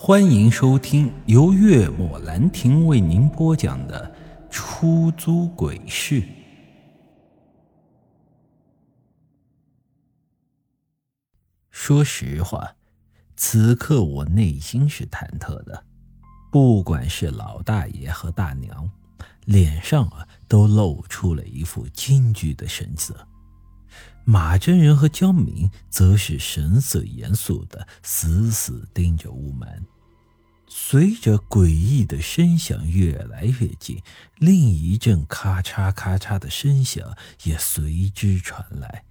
欢迎收听由月末兰亭为您播讲的《出租鬼市》。说实话，此刻我内心是忐忑的。不管是老大爷和大娘，脸上啊都露出了一副惊惧的神色。马真人和江明则是神色严肃的，死死盯着屋门。随着诡异的声响越来越近，另一阵咔嚓咔嚓的声响也随之传来，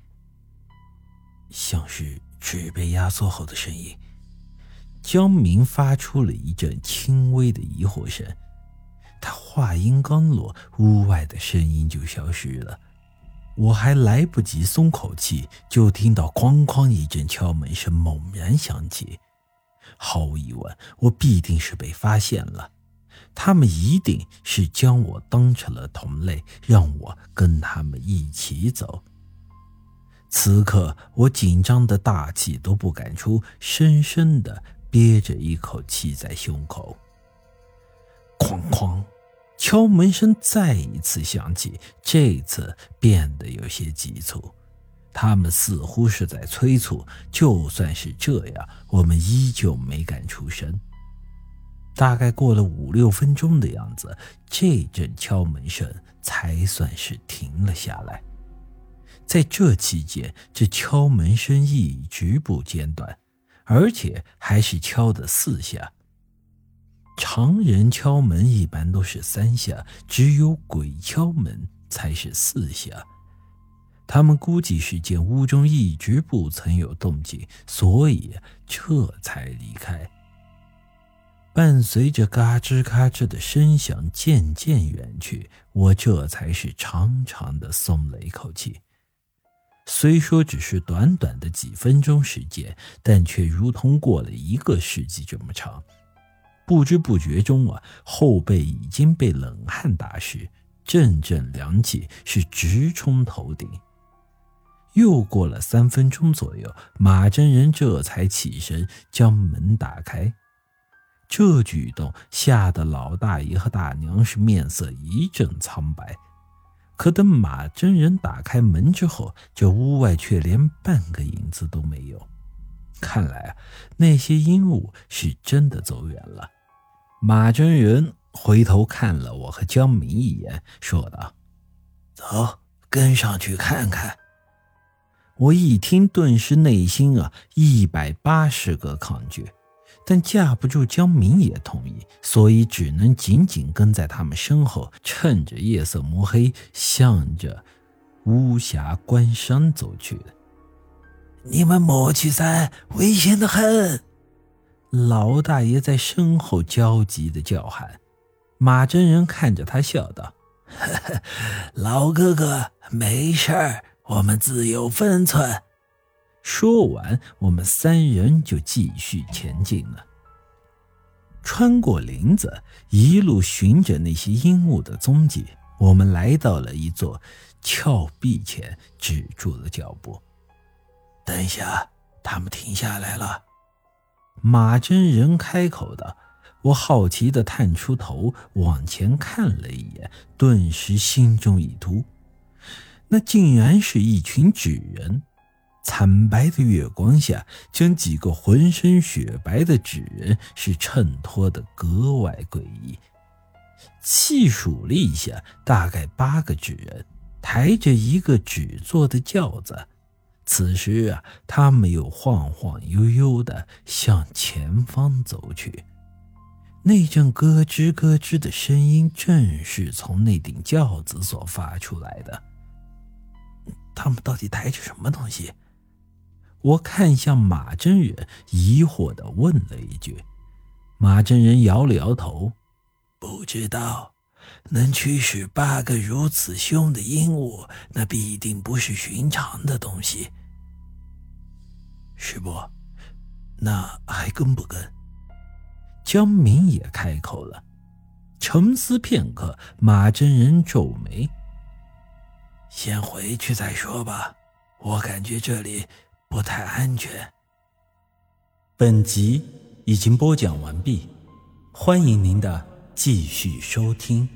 像是纸被压缩后的声音。江明发出了一阵轻微的疑惑声，他话音刚落，屋外的声音就消失了。我还来不及松口气，就听到哐哐一阵敲门声猛然响起。毫无疑问，我必定是被发现了。他们一定是将我当成了同类，让我跟他们一起走。此刻，我紧张的大气都不敢出，深深的憋着一口气在胸口。哐哐。敲门声再一次响起，这次变得有些急促。他们似乎是在催促。就算是这样，我们依旧没敢出声。大概过了五六分钟的样子，这阵敲门声才算是停了下来。在这期间，这敲门声一直不间断，而且还是敲的四下。常人敲门一般都是三下，只有鬼敲门才是四下。他们估计是见屋中一直不曾有动静，所以这才离开。伴随着嘎吱嘎吱的声响渐渐远去，我这才是长长的松了一口气。虽说只是短短的几分钟时间，但却如同过了一个世纪这么长。不知不觉中啊，后背已经被冷汗打湿，阵阵凉气是直冲头顶。又过了三分钟左右，马真人这才起身将门打开。这举动吓得老大爷和大娘是面色一阵苍白。可等马真人打开门之后，这屋外却连半个影子都没有。看来啊，那些阴雾是真的走远了。马真人回头看了我和江明一眼，说道：“走，跟上去看看。”我一听，顿时内心啊一百八十个抗拒，但架不住江明也同意，所以只能紧紧跟在他们身后，趁着夜色摸黑，向着巫峡关山走去。你们莫去噻，危险的很。老大爷在身后焦急的叫喊，马真人看着他笑道：“ 老哥哥，没事儿，我们自有分寸。”说完，我们三人就继续前进了。穿过林子，一路寻着那些阴雾的踪迹，我们来到了一座峭壁前，止住了脚步。等一下，他们停下来了。马真人开口道：“我好奇的探出头往前看了一眼，顿时心中一突，那竟然是一群纸人。惨白的月光下，将几个浑身雪白的纸人是衬托的格外诡异。细数了一下，大概八个纸人，抬着一个纸做的轿子。”此时啊，他们又晃晃悠悠地向前方走去，那阵咯吱咯吱的声音正是从那顶轿子所发出来的。他们到底抬着什么东西？我看向马真人，疑惑地问了一句。马真人摇了摇头，不知道。能驱使八个如此凶的鹦鹉，那必定不是寻常的东西。师伯，那还跟不跟？江明也开口了。沉思片刻，马真人皱眉：“先回去再说吧，我感觉这里不太安全。”本集已经播讲完毕，欢迎您的继续收听。